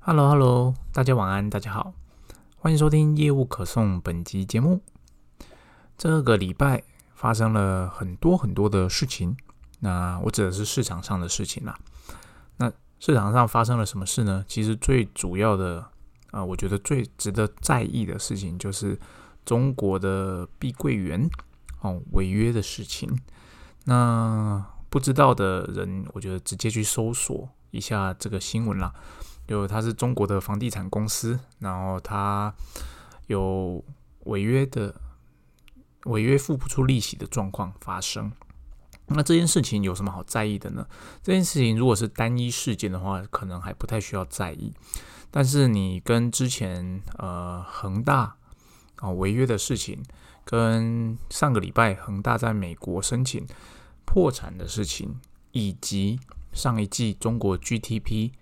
Hello，Hello，大家晚安，大家好，欢迎收听业务可送本集节目。这个礼拜发生了很多很多的事情，那我指的是市场上的事情啦。那市场上发生了什么事呢？其实最主要的啊，我觉得最值得在意的事情就是中国的碧桂园哦违约的事情。那不知道的人，我觉得直接去搜索一下这个新闻啦。就它是中国的房地产公司，然后它有违约的违约付不出利息的状况发生。那这件事情有什么好在意的呢？这件事情如果是单一事件的话，可能还不太需要在意。但是你跟之前呃恒大啊违约的事情，跟上个礼拜恒大在美国申请破产的事情，以及上一季中国 GDP。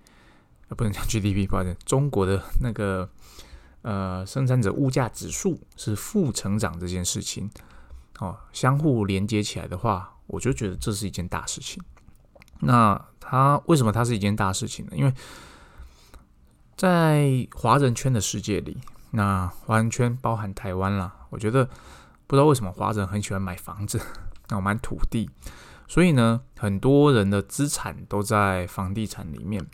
啊，不能讲 GDP，不好意思，中国的那个呃生产者物价指数是负成长这件事情，哦，相互连接起来的话，我就觉得这是一件大事情。那它为什么它是一件大事情呢？因为在华人圈的世界里，那华人圈包含台湾啦，我觉得不知道为什么华人很喜欢买房子，那我买土地，所以呢，很多人的资产都在房地产里面。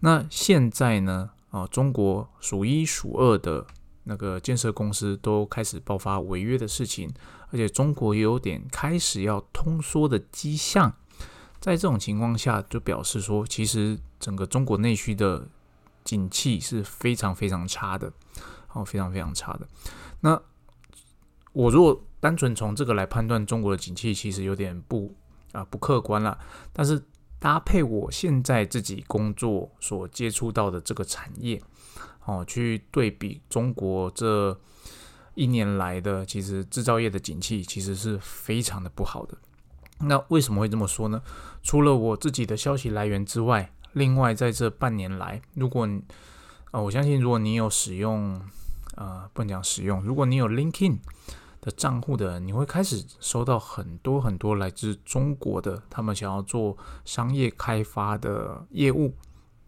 那现在呢？啊，中国数一数二的那个建设公司都开始爆发违约的事情，而且中国也有点开始要通缩的迹象。在这种情况下，就表示说，其实整个中国内需的景气是非常非常差的，哦，非常非常差的。那我如果单纯从这个来判断中国的景气，其实有点不啊不客观了。但是搭配我现在自己工作所接触到的这个产业，哦，去对比中国这一年来的，其实制造业的景气其实是非常的不好的。那为什么会这么说呢？除了我自己的消息来源之外，另外在这半年来，如果啊，我相信如果你有使用，呃，不能讲使用，如果你有 LinkedIn。的账户的，你会开始收到很多很多来自中国的，他们想要做商业开发的业务，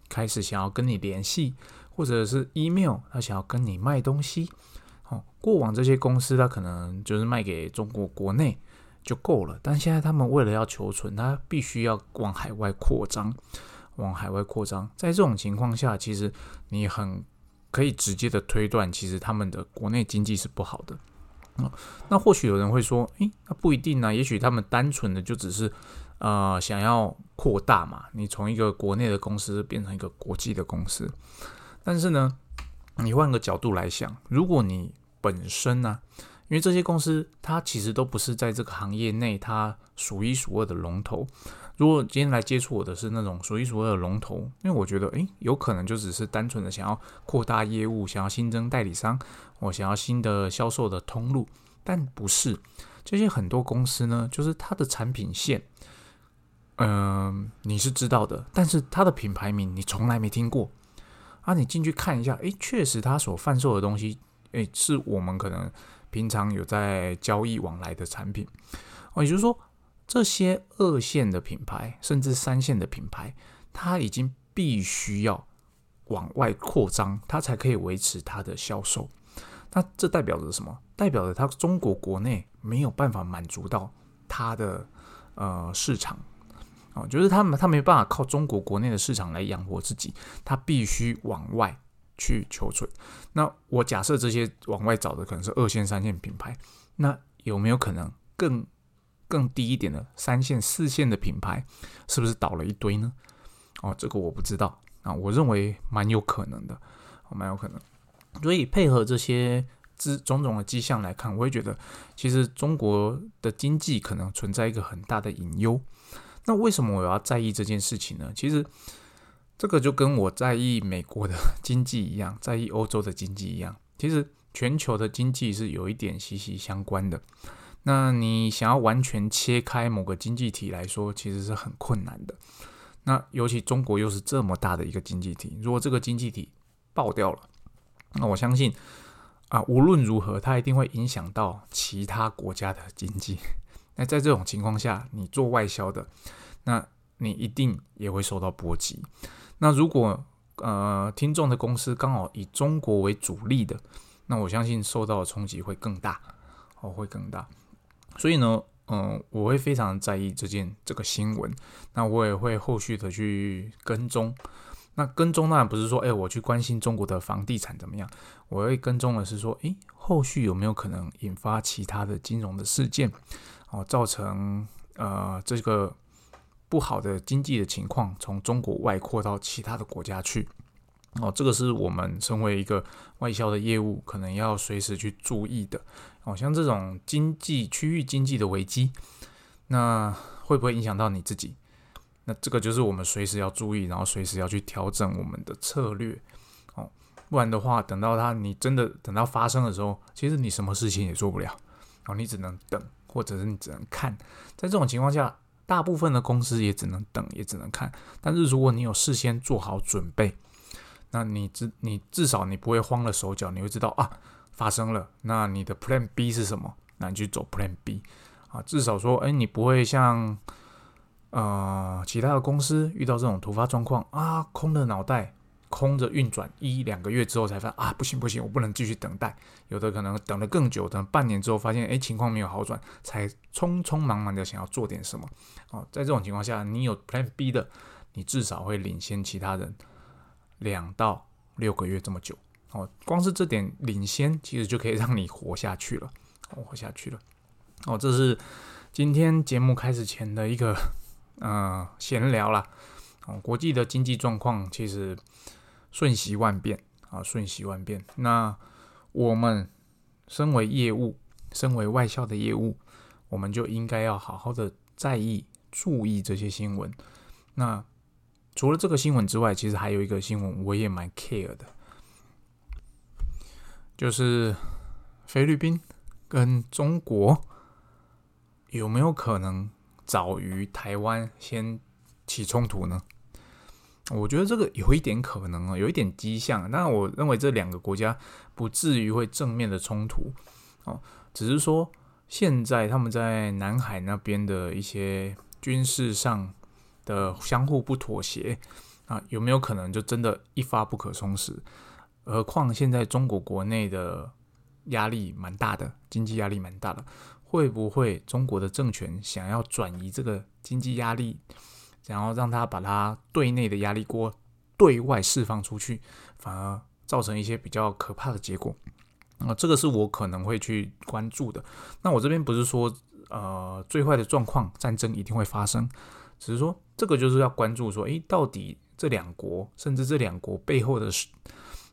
开始想要跟你联系，或者是 email，他想要跟你卖东西。哦，过往这些公司他可能就是卖给中国国内就够了，但现在他们为了要求存，他必须要往海外扩张，往海外扩张。在这种情况下，其实你很可以直接的推断，其实他们的国内经济是不好的。那或许有人会说，诶，那不一定呢。也许他们单纯的就只是，呃，想要扩大嘛。你从一个国内的公司变成一个国际的公司，但是呢，你换个角度来想，如果你本身呢，因为这些公司它其实都不是在这个行业内它数一数二的龙头。如果今天来接触我的是那种数一数二的龙头，因为我觉得，诶，有可能就只是单纯的想要扩大业务，想要新增代理商，我想要新的销售的通路，但不是这些很多公司呢，就是它的产品线，嗯，你是知道的，但是它的品牌名你从来没听过啊。你进去看一下，诶，确实它所贩售的东西，诶，是我们可能平常有在交易往来的产品哦，也就是说。这些二线的品牌，甚至三线的品牌，它已经必须要往外扩张，它才可以维持它的销售。那这代表着什么？代表着它中国国内没有办法满足到它的呃市场啊，就是他们他没办法靠中国国内的市场来养活自己，他必须往外去求存。那我假设这些往外找的可能是二线、三线品牌，那有没有可能更？更低一点的三线、四线的品牌，是不是倒了一堆呢？哦，这个我不知道啊。我认为蛮有可能的，蛮有可能。所以配合这些之种种的迹象来看，我会觉得其实中国的经济可能存在一个很大的隐忧。那为什么我要在意这件事情呢？其实这个就跟我在意美国的 经济一样，在意欧洲的经济一样。其实全球的经济是有一点息息相关的。那你想要完全切开某个经济体来说，其实是很困难的。那尤其中国又是这么大的一个经济体，如果这个经济体爆掉了，那我相信啊，无论如何，它一定会影响到其他国家的经济。那在这种情况下，你做外销的，那你一定也会受到波及。那如果呃听众的公司刚好以中国为主力的，那我相信受到的冲击会更大，哦，会更大。所以呢，嗯，我会非常在意这件这个新闻，那我也会后续的去跟踪。那跟踪当然不是说，哎，我去关心中国的房地产怎么样，我会跟踪的是说，诶，后续有没有可能引发其他的金融的事件，哦，造成呃这个不好的经济的情况从中国外扩到其他的国家去，哦，这个是我们身为一个外销的业务，可能要随时去注意的，哦，像这种经济区域经济的危机，那会不会影响到你自己？那这个就是我们随时要注意，然后随时要去调整我们的策略，哦，不然的话，等到它你真的等到发生的时候，其实你什么事情也做不了，哦，你只能等，或者是你只能看。在这种情况下，大部分的公司也只能等，也只能看。但是如果你有事先做好准备，那你至你至少你不会慌了手脚，你会知道啊发生了，那你的 Plan B 是什么？那你去走 Plan B 啊，至少说，哎，你不会像。呃，其他的公司遇到这种突发状况啊，空的脑袋，空着运转一两个月之后才发现啊，不行不行，我不能继续等待。有的可能等了更久，等半年之后发现，哎，情况没有好转，才匆匆忙忙的想要做点什么。哦，在这种情况下，你有 Plan B 的，你至少会领先其他人两到六个月这么久。哦，光是这点领先，其实就可以让你活下去了，活下去了。哦，这是今天节目开始前的一个。嗯，闲聊啦。哦，国际的经济状况其实瞬息万变啊，瞬息万变。那我们身为业务，身为外销的业务，我们就应该要好好的在意、注意这些新闻。那除了这个新闻之外，其实还有一个新闻我也蛮 care 的，就是菲律宾跟中国有没有可能？早于台湾先起冲突呢？我觉得这个有一点可能啊，有一点迹象。那我认为这两个国家不至于会正面的冲突哦，只是说现在他们在南海那边的一些军事上的相互不妥协啊，有没有可能就真的一发不可收拾？何况现在中国国内的压力蛮大的，经济压力蛮大的。会不会中国的政权想要转移这个经济压力，然后让他把他对内的压力锅对外释放出去，反而造成一些比较可怕的结果？啊，这个是我可能会去关注的。那我这边不是说，呃，最坏的状况战争一定会发生，只是说这个就是要关注说，诶，到底这两国，甚至这两国背后的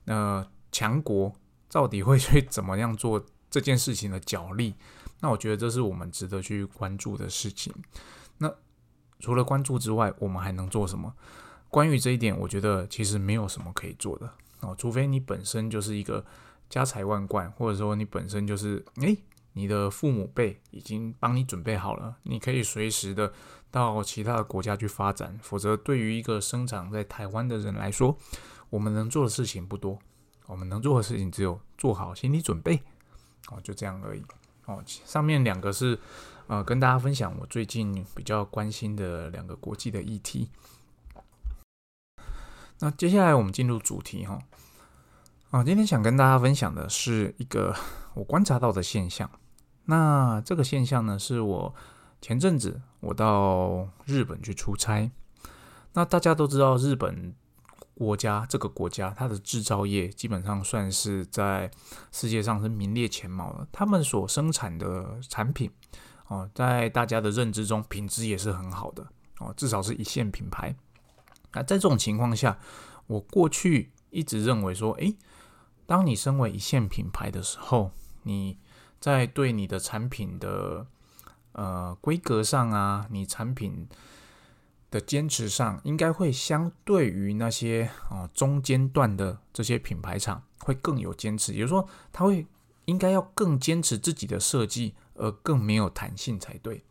呃强国，到底会去怎么样做这件事情的角力？那我觉得这是我们值得去关注的事情。那除了关注之外，我们还能做什么？关于这一点，我觉得其实没有什么可以做的哦，除非你本身就是一个家财万贯，或者说你本身就是诶，你的父母辈已经帮你准备好了，你可以随时的到其他的国家去发展。否则，对于一个生长在台湾的人来说，我们能做的事情不多，我们能做的事情只有做好心理准备哦，就这样而已。哦，上面两个是，呃，跟大家分享我最近比较关心的两个国际的议题。那接下来我们进入主题哈，啊，今天想跟大家分享的是一个我观察到的现象。那这个现象呢，是我前阵子我到日本去出差。那大家都知道日本。国家这个国家，它的制造业基本上算是在世界上是名列前茅的。他们所生产的产品，哦，在大家的认知中，品质也是很好的哦，至少是一线品牌。那在这种情况下，我过去一直认为说，诶，当你身为一线品牌的时候，你在对你的产品的呃规格上啊，你产品。的坚持上，应该会相对于那些啊中间段的这些品牌厂会更有坚持，也就是说，他会应该要更坚持自己的设计，而更没有弹性才对。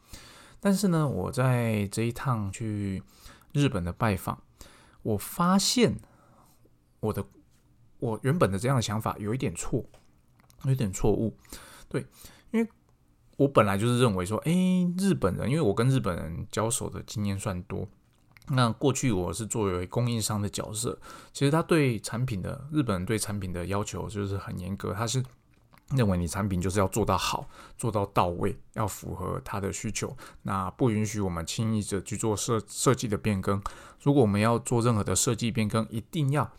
但是呢，我在这一趟去日本的拜访，我发现我的我原本的这样的想法有一点错，有点错误。对，因为。我本来就是认为说，哎，日本人，因为我跟日本人交手的经验算多，那过去我是作为供应商的角色，其实他对产品的日本人对产品的要求就是很严格，他是认为你产品就是要做到好，做到到位，要符合他的需求，那不允许我们轻易的去做设设计的变更。如果我们要做任何的设计变更，一定要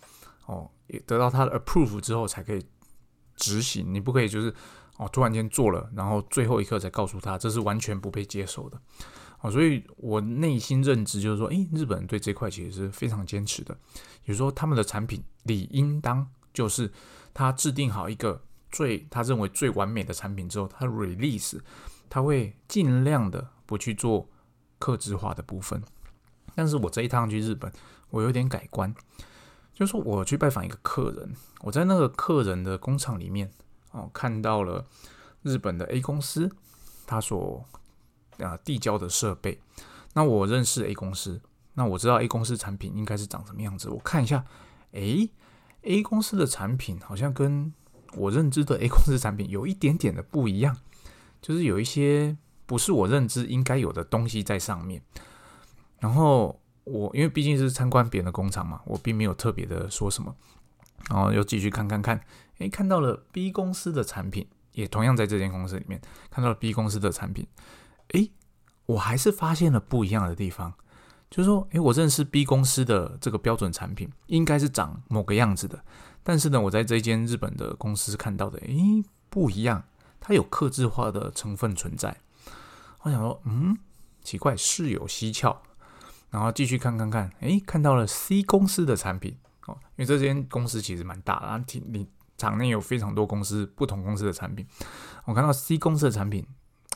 哦得到他的 approve 之后才可以执行，你不可以就是哦突然间做了，然后最后一刻才告诉他，这是完全不被接受的。哦，所以我内心认知就是说，诶，日本人对这块其实是非常坚持的。比如说，他们的产品理应当就是他制定好一个最他认为最完美的产品之后，他 release，他会尽量的不去做克制化的部分。但是我这一趟去日本，我有点改观，就是说我去拜访一个客人，我在那个客人的工厂里面，哦，看到了日本的 A 公司，他所啊，递交的设备。那我认识 A 公司，那我知道 A 公司产品应该是长什么样子。我看一下，诶 a 公司的产品好像跟我认知的 A 公司产品有一点点的不一样，就是有一些不是我认知应该有的东西在上面。然后我因为毕竟是参观别人的工厂嘛，我并没有特别的说什么，然后又继续看看看，诶，看到了 B 公司的产品，也同样在这间公司里面看到了 B 公司的产品。诶，我还是发现了不一样的地方，就是说，诶，我认识 B 公司的这个标准产品应该是长某个样子的，但是呢，我在这间日本的公司看到的，诶，不一样，它有克制化的成分存在。我想说，嗯，奇怪，事有蹊跷。然后继续看看看，诶，看到了 C 公司的产品哦，因为这间公司其实蛮大的，挺你场内有非常多公司不同公司的产品。我看到 C 公司的产品，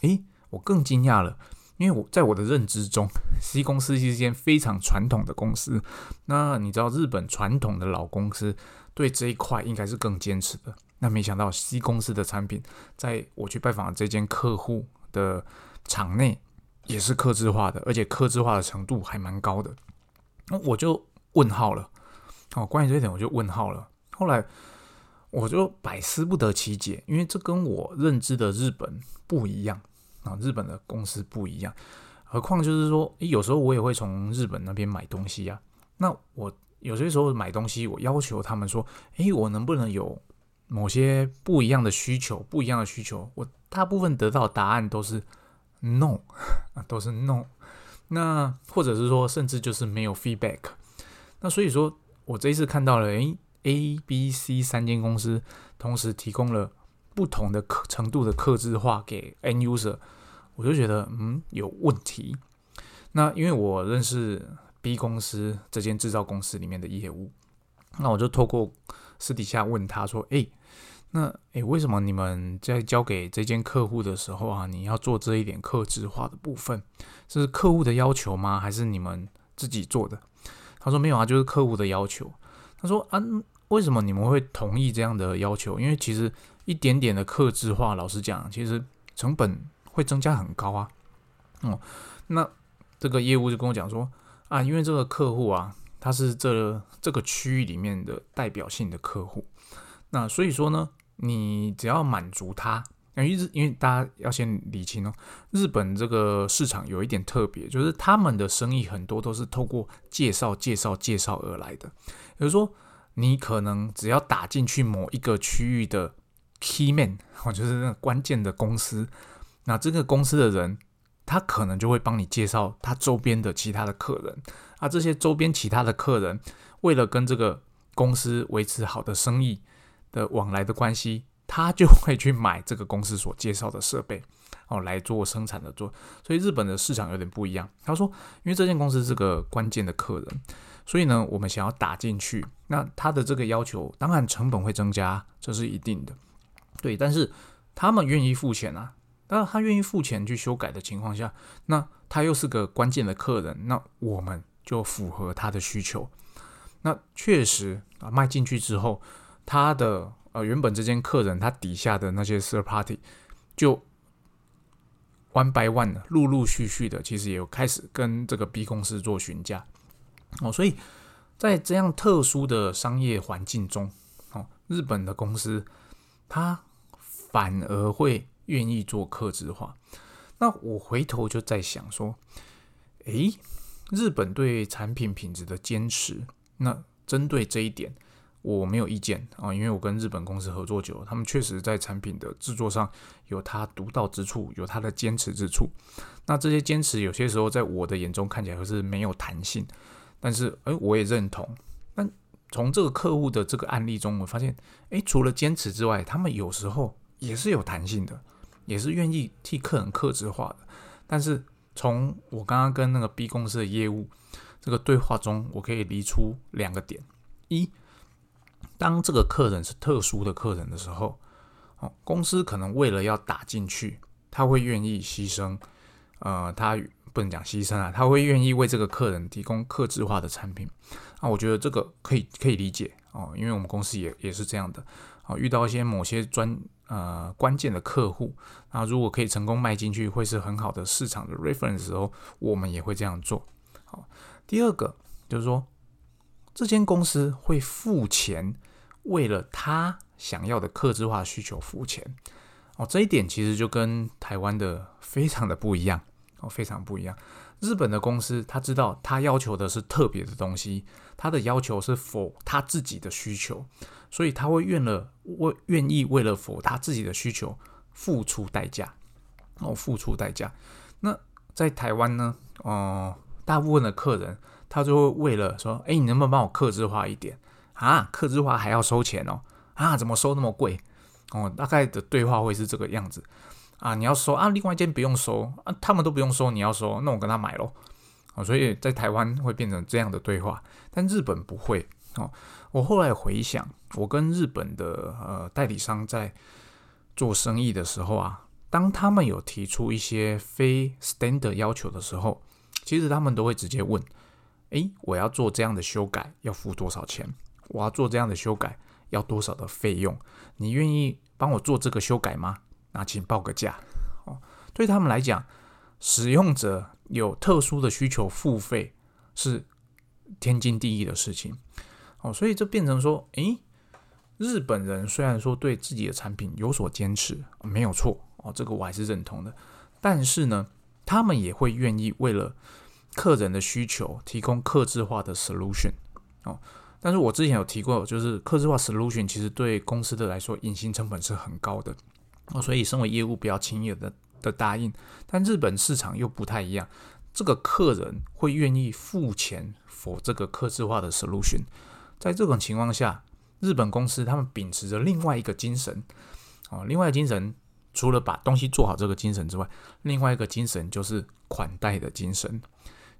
诶。我更惊讶了，因为我在我的认知中，C 公司是一间非常传统的公司。那你知道日本传统的老公司对这一块应该是更坚持的。那没想到 C 公司的产品，在我去拜访这间客户的场内也是克制化的，而且克制化的程度还蛮高的。那我就问号了。哦，关于这一点我就问号了。后来我就百思不得其解，因为这跟我认知的日本不一样。啊，日本的公司不一样，何况就是说，有时候我也会从日本那边买东西呀。那我有些时候买东西，我要求他们说，诶，我能不能有某些不一样的需求？不一样的需求，我大部分得到答案都是 no，啊，都是 no。那或者是说，甚至就是没有 feedback。那所以说我这一次看到了，诶 a B、C 三间公司同时提供了。不同的刻程度的克制化给 N user，我就觉得嗯有问题。那因为我认识 B 公司这间制造公司里面的业务，那我就透过私底下问他说：“诶，那诶，为什么你们在交给这间客户的时候啊，你要做这一点克制化的部分？是客户的要求吗？还是你们自己做的？”他说：“没有啊，就是客户的要求。”他说：“啊，为什么你们会同意这样的要求？因为其实。”一点点的克制化，老实讲，其实成本会增加很高啊。哦，那这个业务就跟我讲说啊，因为这个客户啊，他是这这个区域里面的代表性的客户，那所以说呢，你只要满足他，因为日，因为大家要先理清哦，日本这个市场有一点特别，就是他们的生意很多都是透过介绍、介绍、介绍而来的。比如说，你可能只要打进去某一个区域的。Key man，哦，就是那个关键的公司，那这个公司的人，他可能就会帮你介绍他周边的其他的客人，啊，这些周边其他的客人，为了跟这个公司维持好的生意的往来的关系，他就会去买这个公司所介绍的设备，哦，来做生产的做，所以日本的市场有点不一样。他说，因为这间公司是个关键的客人，所以呢，我们想要打进去，那他的这个要求，当然成本会增加，这是一定的。对，但是他们愿意付钱啊。当然，他愿意付钱去修改的情况下，那他又是个关键的客人，那我们就符合他的需求。那确实啊，卖进去之后，他的呃原本这间客人他底下的那些 s i r party 就 one by one 陆陆续续的，其实也有开始跟这个 B 公司做询价哦。所以在这样特殊的商业环境中，哦，日本的公司他。反而会愿意做克制化。那我回头就在想说，诶，日本对产品品质的坚持，那针对这一点。我没有意见啊，因为我跟日本公司合作久，他们确实在产品的制作上有他独到之处，有他的坚持之处。那这些坚持有些时候在我的眼中看起来是没有弹性，但是诶，我也认同。但从这个客户的这个案例中，我发现，诶，除了坚持之外，他们有时候也是有弹性的，也是愿意替客人克制化的。但是从我刚刚跟那个 B 公司的业务这个对话中，我可以理出两个点：一。当这个客人是特殊的客人的时候，哦，公司可能为了要打进去，他会愿意牺牲，呃，他不能讲牺牲啊，他会愿意为这个客人提供客制化的产品。啊，我觉得这个可以可以理解哦，因为我们公司也也是这样的。啊，遇到一些某些专呃关键的客户，啊，如果可以成功卖进去，会是很好的市场的 reference 时候，我们也会这样做。好，第二个就是说，这间公司会付钱。为了他想要的客制化需求付钱哦，这一点其实就跟台湾的非常的不一样哦，非常不一样。日本的公司他知道他要求的是特别的东西，他的要求是否他自己的需求，所以他会愿了为愿意为了否他自己的需求付出代价哦，付出代价。那在台湾呢，哦，大部分的客人他就会为了说，哎，你能不能帮我克制化一点？啊，客制化还要收钱哦！啊，怎么收那么贵？哦，大概的对话会是这个样子啊。你要收啊，另外一间不用收啊，他们都不用收，你要收，那我跟他买喽。哦，所以在台湾会变成这样的对话，但日本不会哦。我后来回想，我跟日本的呃代理商在做生意的时候啊，当他们有提出一些非 standard 要求的时候，其实他们都会直接问：诶，我要做这样的修改，要付多少钱？我要做这样的修改，要多少的费用？你愿意帮我做这个修改吗？那请报个价。哦，对他们来讲，使用者有特殊的需求付费是天经地义的事情。哦，所以这变成说，诶，日本人虽然说对自己的产品有所坚持，没有错哦，这个我还是认同的。但是呢，他们也会愿意为了客人的需求提供客制化的 solution。哦。但是我之前有提过，就是客制化 solution 其实对公司的来说隐形成本是很高的，哦，所以身为业务不要轻易的的答应。但日本市场又不太一样，这个客人会愿意付钱 for 这个客制化的 solution。在这种情况下，日本公司他们秉持着另外一个精神，哦，另外的精神除了把东西做好这个精神之外，另外一个精神就是款待的精神，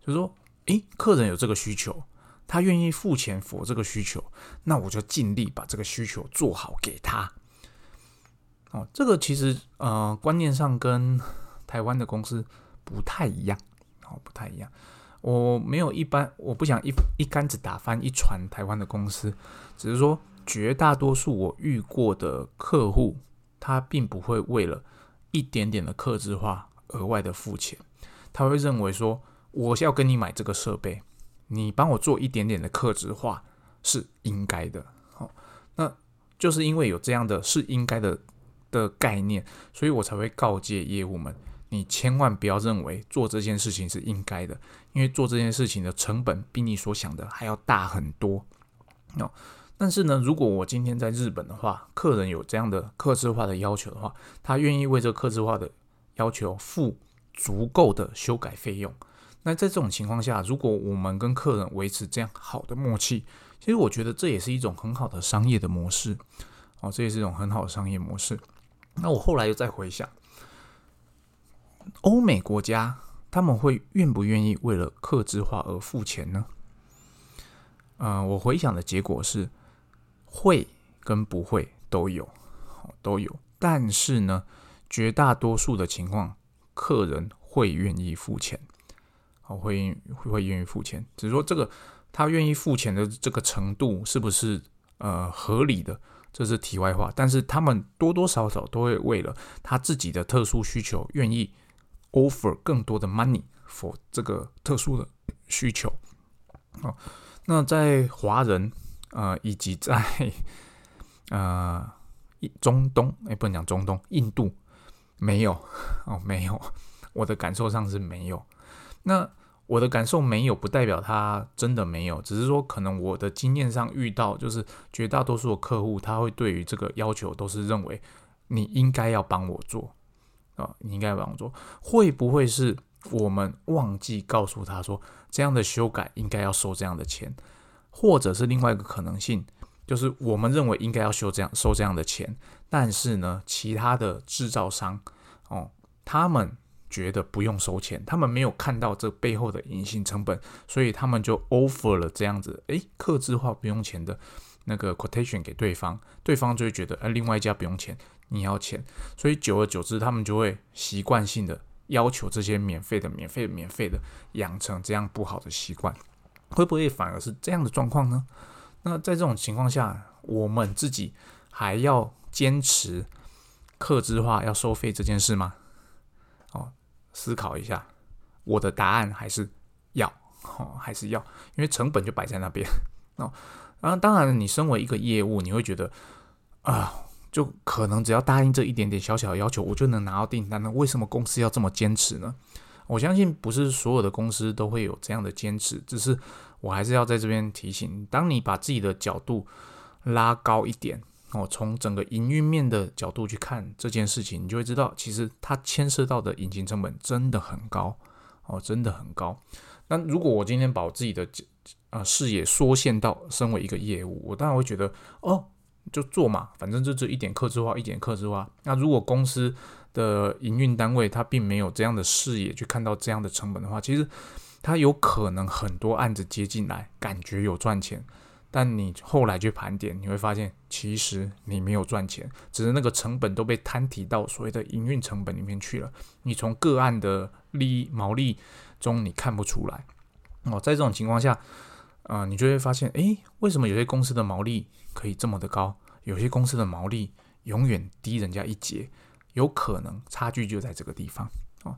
就是说，诶，客人有这个需求。他愿意付钱佛这个需求，那我就尽力把这个需求做好给他。哦，这个其实呃观念上跟台湾的公司不太一样，哦不太一样。我没有一般，我不想一一竿子打翻一船台湾的公司，只是说绝大多数我遇过的客户，他并不会为了一点点的克制化额外的付钱，他会认为说我要跟你买这个设备。你帮我做一点点的克制化是应该的，好，那就是因为有这样的是应该的的概念，所以我才会告诫业务们，你千万不要认为做这件事情是应该的，因为做这件事情的成本比你所想的还要大很多。哦，但是呢，如果我今天在日本的话，客人有这样的克制化的要求的话，他愿意为这个克制化的要求付足够的修改费用。那在这种情况下，如果我们跟客人维持这样好的默契，其实我觉得这也是一种很好的商业的模式哦，这也是一种很好的商业模式。那我后来又再回想，欧美国家他们会愿不愿意为了客制化而付钱呢？嗯，我回想的结果是会跟不会都有，都有。但是呢，绝大多数的情况，客人会愿意付钱。我会会愿意付钱，只是说这个他愿意付钱的这个程度是不是呃合理的，这是题外话。但是他们多多少少都会为了他自己的特殊需求，愿意 offer 更多的 money for 这个特殊的需求。哦，那在华人呃以及在呃中东，哎不能讲中东，印度没有哦没有，我的感受上是没有。那我的感受没有，不代表他真的没有，只是说可能我的经验上遇到，就是绝大多数的客户，他会对于这个要求都是认为你应该要帮我做啊，你应该帮我做，会不会是我们忘记告诉他说这样的修改应该要收这样的钱，或者是另外一个可能性，就是我们认为应该要修这样收这样的钱，但是呢，其他的制造商哦，他们。觉得不用收钱，他们没有看到这背后的隐形成本，所以他们就 offer 了这样子，诶，克制化不用钱的那个 quotation 给对方，对方就会觉得，哎，另外一家不用钱，你要钱，所以久而久之，他们就会习惯性的要求这些免费的、免费的、免费的，养成这样不好的习惯，会不会反而是这样的状况呢？那在这种情况下，我们自己还要坚持克制化要收费这件事吗？思考一下，我的答案还是要，哦，还是要，因为成本就摆在那边 哦。然后，当然，你身为一个业务，你会觉得啊，就可能只要答应这一点点小小的要求，我就能拿到订单。那为什么公司要这么坚持呢？我相信不是所有的公司都会有这样的坚持，只是我还是要在这边提醒：当你把自己的角度拉高一点。哦，从整个营运面的角度去看这件事情，你就会知道，其实它牵涉到的隐形成本真的很高哦，真的很高。那如果我今天把我自己的呃视野缩限到身为一个业务，我当然会觉得哦，就做嘛，反正就这一点克制化，一点克制化。那如果公司的营运单位他并没有这样的视野去看到这样的成本的话，其实他有可能很多案子接进来，感觉有赚钱。但你后来去盘点，你会发现，其实你没有赚钱，只是那个成本都被摊提到所谓的营运成本里面去了。你从个案的利益毛利中，你看不出来。哦，在这种情况下，呃，你就会发现，诶，为什么有些公司的毛利可以这么的高，有些公司的毛利永远低人家一截？有可能差距就在这个地方。哦，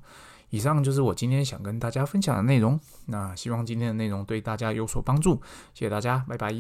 以上就是我今天想跟大家分享的内容。那希望今天的内容对大家有所帮助，谢谢大家，拜拜。